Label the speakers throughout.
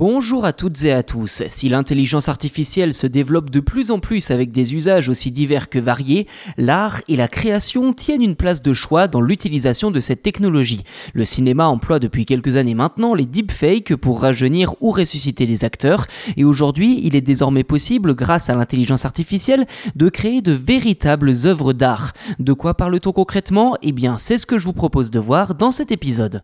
Speaker 1: Bonjour à toutes et à tous. Si l'intelligence artificielle se développe de plus en plus avec des usages aussi divers que variés, l'art et la création tiennent une place de choix dans l'utilisation de cette technologie. Le cinéma emploie depuis quelques années maintenant les deepfakes pour rajeunir ou ressusciter les acteurs, et aujourd'hui il est désormais possible, grâce à l'intelligence artificielle, de créer de véritables œuvres d'art. De quoi parle-t-on concrètement? Eh bien c'est ce que je vous propose de voir dans cet épisode.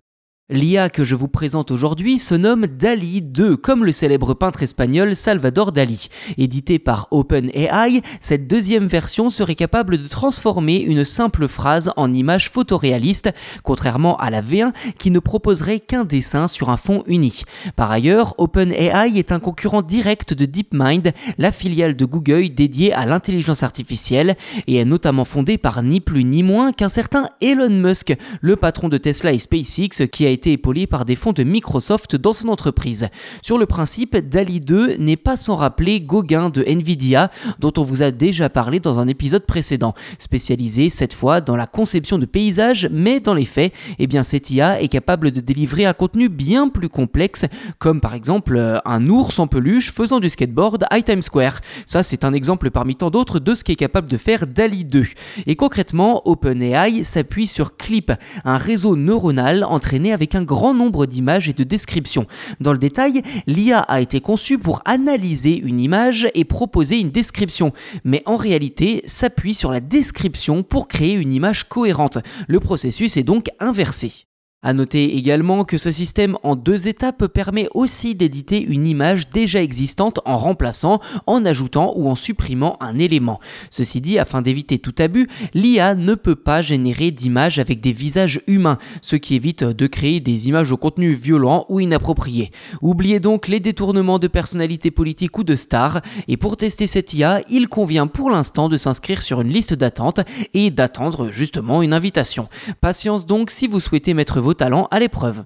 Speaker 1: L'IA que je vous présente aujourd'hui se nomme DALI 2, comme le célèbre peintre espagnol Salvador Dali. Édité par OpenAI, cette deuxième version serait capable de transformer une simple phrase en image photoréaliste, contrairement à la V1 qui ne proposerait qu'un dessin sur un fond uni. Par ailleurs, OpenAI est un concurrent direct de DeepMind, la filiale de Google dédiée à l'intelligence artificielle, et est notamment fondée par ni plus ni moins qu'un certain Elon Musk, le patron de Tesla et SpaceX qui a été épaulé par des fonds de Microsoft dans son entreprise. Sur le principe, DALI 2 n'est pas sans rappeler Gauguin de Nvidia, dont on vous a déjà parlé dans un épisode précédent, spécialisé cette fois dans la conception de paysages, mais dans les faits, eh bien cette IA est capable de délivrer un contenu bien plus complexe, comme par exemple euh, un ours en peluche faisant du skateboard à Times Square. Ça, c'est un exemple parmi tant d'autres de ce qu'est capable de faire DALI 2. Et concrètement, OpenAI s'appuie sur Clip, un réseau neuronal entraîné avec un grand nombre d'images et de descriptions. Dans le détail, l'IA a été conçue pour analyser une image et proposer une description, mais en réalité s'appuie sur la description pour créer une image cohérente. Le processus est donc inversé. À noter également que ce système en deux étapes permet aussi d'éditer une image déjà existante en remplaçant, en ajoutant ou en supprimant un élément. Ceci dit, afin d'éviter tout abus, l'IA ne peut pas générer d'images avec des visages humains, ce qui évite de créer des images au contenu violent ou inapproprié. Oubliez donc les détournements de personnalités politiques ou de stars, et pour tester cette IA, il convient pour l'instant de s'inscrire sur une liste d'attente et d'attendre justement une invitation. Patience donc si vous souhaitez mettre vos talent à l'épreuve.